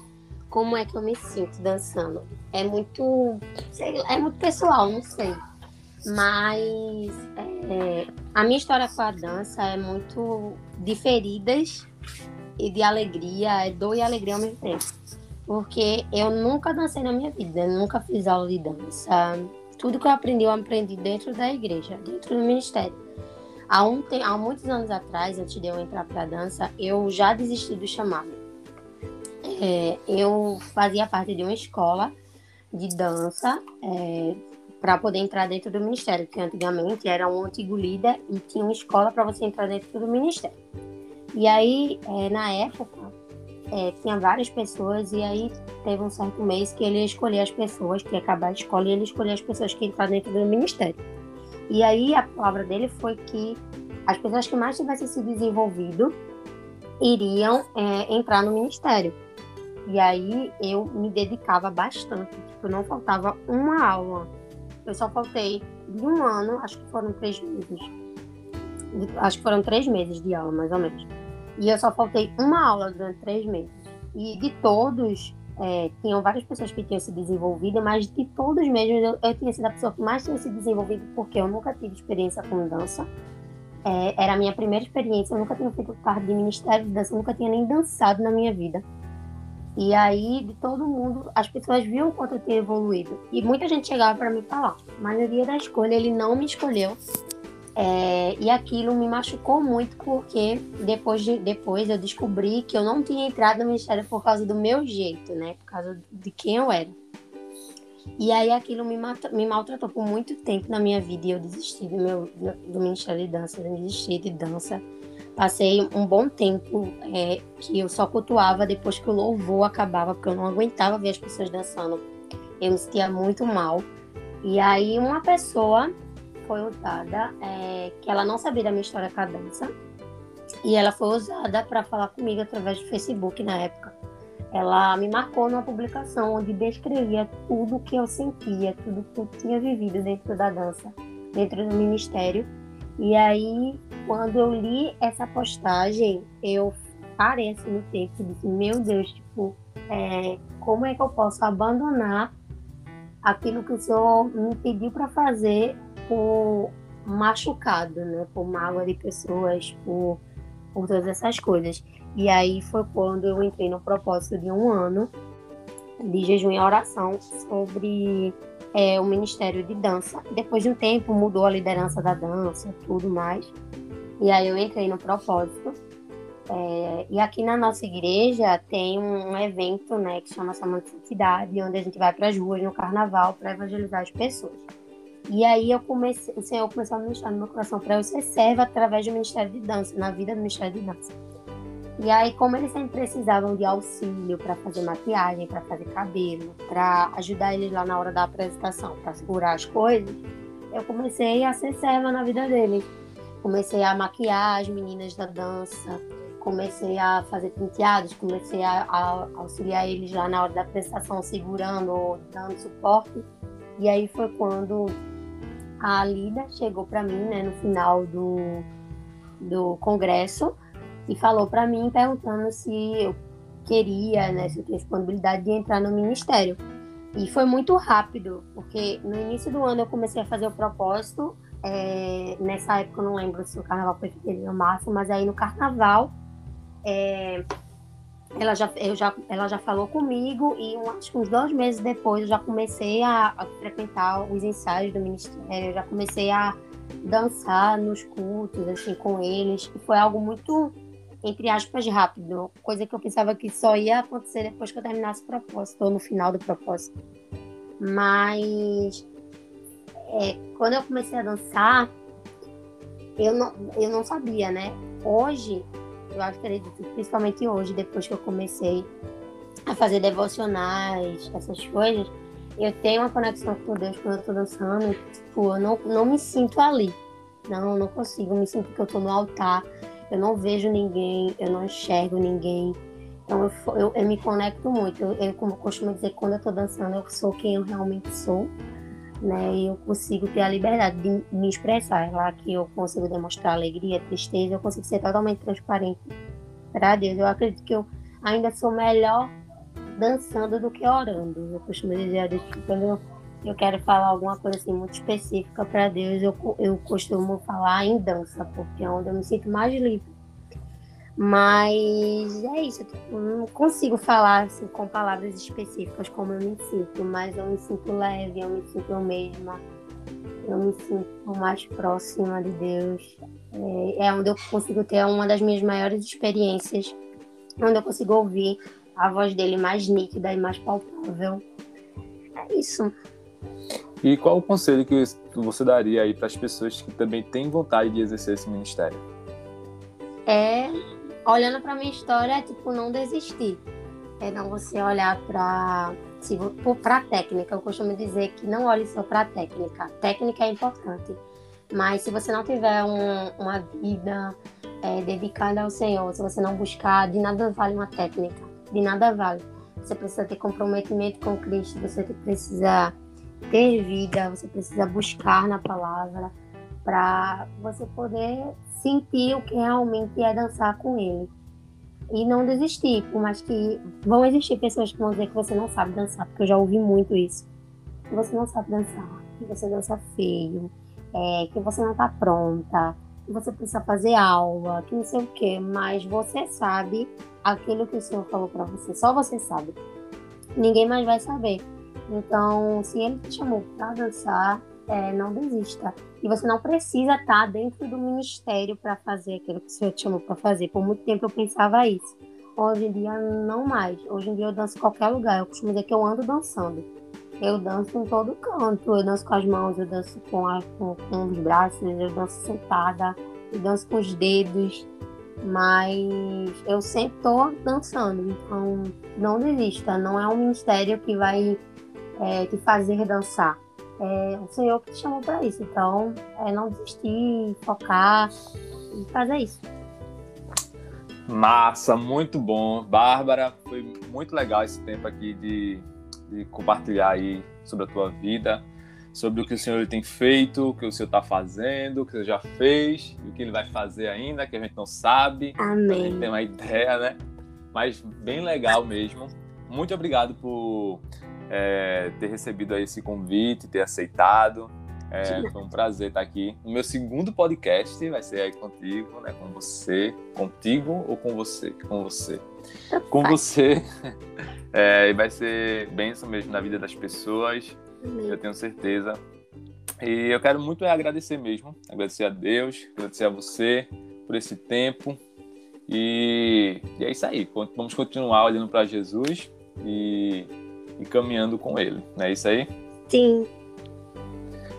como é que eu me sinto dançando. É muito, sei, é muito pessoal, não sei. Mas é, a minha história com a dança é muito de feridas e de alegria, é dor e alegria ao mesmo tempo. Porque eu nunca dancei na minha vida, nunca fiz aula de dança. Tudo que eu aprendi, eu aprendi dentro da igreja, dentro do ministério. Há, um, há muitos anos atrás, antes de eu entrar para a dança, eu já desisti do chamado. É, eu fazia parte de uma escola de dança é, para poder entrar dentro do ministério, que antigamente era um antigo líder e tinha uma escola para você entrar dentro do ministério. E aí, é, na época, é, tinha várias pessoas, e aí teve um certo mês que ele ia escolher as pessoas, que ia acabar a escola, e ele escolher as pessoas que entraram dentro do ministério. E aí a palavra dele foi que as pessoas que mais tivessem se desenvolvido iriam é, entrar no ministério. E aí eu me dedicava bastante, tipo, não faltava uma aula. Eu só faltei de um ano, acho que foram três meses. Acho que foram três meses de aula, mais ou menos. E eu só faltei uma aula durante três meses. E de todos, é, tinham várias pessoas que tinham se desenvolvido, mas de todos mesmo, eu, eu, tinha sido a pessoa que mais tinha se desenvolvido, porque eu nunca tive experiência com dança. É, era a minha primeira experiência, eu nunca tinha feito parte de ministério de dança, eu nunca tinha nem dançado na minha vida. E aí, de todo mundo, as pessoas viam o quanto eu tinha evoluído. E muita gente chegava para me falar, mas no dia da escolha ele não me escolheu é, e aquilo me machucou muito porque depois, de, depois eu descobri que eu não tinha entrado no ministério por causa do meu jeito, né? Por causa de quem eu era. E aí aquilo me, me maltratou por muito tempo na minha vida e eu desisti do, meu, do Ministério de Dança, eu desisti de dança. Passei um bom tempo é, que eu só cultuava depois que o louvor acabava, porque eu não aguentava ver as pessoas dançando. Eu me sentia muito mal. E aí uma pessoa foi usada, é, que ela não sabia da minha história com a dança, e ela foi usada para falar comigo através do Facebook na época. Ela me marcou numa publicação onde descrevia tudo que eu sentia, tudo que eu tinha vivido dentro da dança, dentro do ministério. E aí, quando eu li essa postagem, eu parei assim no tempo e disse: Meu Deus, tipo, é, como é que eu posso abandonar aquilo que o Senhor me pediu para fazer por machucado, né? Por mágoa de pessoas, por, por todas essas coisas. E aí foi quando eu entrei no propósito de um ano de jejum e oração sobre é, o Ministério de Dança. Depois de um tempo mudou a liderança da dança, tudo mais. E aí eu entrei no propósito. É, e aqui na nossa igreja tem um evento, né, que chama Samanta Santidade, onde a gente vai para as ruas no carnaval para evangelizar as pessoas. E aí eu comecei, o Senhor começou a ministrar no meu coração para eu ser serva através do Ministério de Dança, na vida do Ministério de Dança. E aí, como eles sempre precisavam de auxílio para fazer maquiagem, para fazer cabelo, para ajudar eles lá na hora da apresentação, para segurar as coisas, eu comecei a ser serva na vida deles. Comecei a maquiar as meninas da dança, comecei a fazer penteados, comecei a, a auxiliar eles lá na hora da apresentação, segurando ou dando suporte. E aí foi quando a Lida chegou para mim, né, no final do, do congresso e falou para mim perguntando se eu queria, né, se eu tinha disponibilidade de entrar no ministério. E foi muito rápido, porque no início do ano eu comecei a fazer o propósito. É, nessa época eu não lembro se o carnaval foi fevereiro ou março, mas aí no carnaval é, ela, já, eu já, ela já falou comigo e um, acho que uns dois meses depois eu já comecei a, a frequentar os ensaios do ministério, eu já comecei a dançar nos cultos, assim, com eles. E foi algo muito entre aspas, rápido. Coisa que eu pensava que só ia acontecer depois que eu terminasse o propósito, ou no final do propósito. Mas é, quando eu comecei a dançar, eu não, eu não sabia, né? Hoje, eu acredito, principalmente hoje, depois que eu comecei a fazer devocionais, essas coisas, eu tenho uma conexão com Deus quando eu tô dançando, tipo, eu não, não me sinto ali. Não, não consigo, me sinto que eu tô no altar eu não vejo ninguém, eu não enxergo ninguém. Então eu, eu, eu me conecto muito. Eu, eu, como costumo dizer, quando eu estou dançando, eu sou quem eu realmente sou. Né? E eu consigo ter a liberdade de me expressar. É lá que eu consigo demonstrar alegria, tristeza, eu consigo ser totalmente transparente para Deus. Eu acredito que eu ainda sou melhor dançando do que orando. Eu costumo dizer, quando eu eu quero falar alguma coisa assim muito específica para Deus, eu, eu costumo falar em dança, porque é onde eu me sinto mais livre. Mas é isso, eu não consigo falar assim, com palavras específicas como eu me sinto, mas eu me sinto leve, eu me sinto eu mesma, eu me sinto mais próxima de Deus. É, é onde eu consigo ter uma das minhas maiores experiências, onde eu consigo ouvir a voz dele mais nítida e mais palpável. É isso. E qual o conselho que você daria aí para as pessoas que também têm vontade de exercer esse ministério? É, olhando para minha história, é tipo não desistir. É não você olhar para para técnica. Eu costumo dizer que não olhe só para técnica. técnica é importante, mas se você não tiver um, uma vida é, dedicada ao Senhor, se você não buscar, de nada vale uma técnica. De nada vale. Você precisa ter comprometimento com Cristo. Você precisa ter vida, você precisa buscar na palavra para você poder sentir o que realmente é dançar com ele. E não desistir, por mais que vão existir pessoas que vão dizer que você não sabe dançar, porque eu já ouvi muito isso. Que você não sabe dançar, que você dança feio, é, que você não está pronta, que você precisa fazer aula, que não sei o quê, mas você sabe aquilo que o Senhor falou para você, só você sabe. Ninguém mais vai saber. Então, se ele te chamou para dançar, é, não desista. E você não precisa estar dentro do ministério para fazer aquilo que o Senhor te chamou para fazer. Por muito tempo eu pensava isso. Hoje em dia, não mais. Hoje em dia eu danço em qualquer lugar. Eu costumo dizer que eu ando dançando. Eu danço em todo canto. Eu danço com as mãos, eu danço com, a, com, com os braços, eu danço sentada, eu danço com os dedos. Mas eu sempre estou dançando. Então, não desista. Não é um ministério que vai é, te fazer dançar. É o Senhor que te chamou para isso. Então, é não desistir, focar e fazer isso. Massa, muito bom. Bárbara, foi muito legal esse tempo aqui de, de compartilhar aí sobre a tua vida, sobre o que o Senhor tem feito, o que o Senhor está fazendo, o que ele já fez, e o que ele vai fazer ainda, que a gente não sabe. Amém. A gente tem uma ideia, né? Mas bem legal mesmo. Muito obrigado por é, ter recebido esse convite, ter aceitado. É, foi um prazer estar aqui. O meu segundo podcast vai ser aí contigo, né? Com você. Contigo ou com você? Com você. Com você. É, e vai ser bênção mesmo na vida das pessoas. Eu tenho certeza. E eu quero muito agradecer mesmo. Agradecer a Deus, agradecer a você por esse tempo. E, e é isso aí. Vamos continuar olhando para Jesus e e caminhando com ele. Não é isso aí? Sim.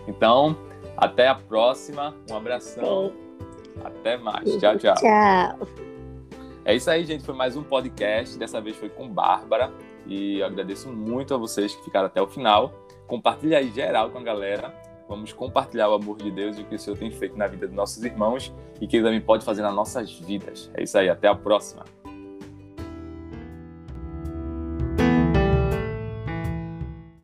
Então, até a próxima. Um abração. Sim. Até mais. Tchau, tchau. Tchau. É isso aí, gente. Foi mais um podcast. Dessa vez foi com Bárbara. E eu agradeço muito a vocês que ficaram até o final. Compartilha aí geral com a galera. Vamos compartilhar o amor de Deus e o que o Senhor tem feito na vida dos nossos irmãos e que Ele também pode fazer nas nossas vidas. É isso aí. Até a próxima.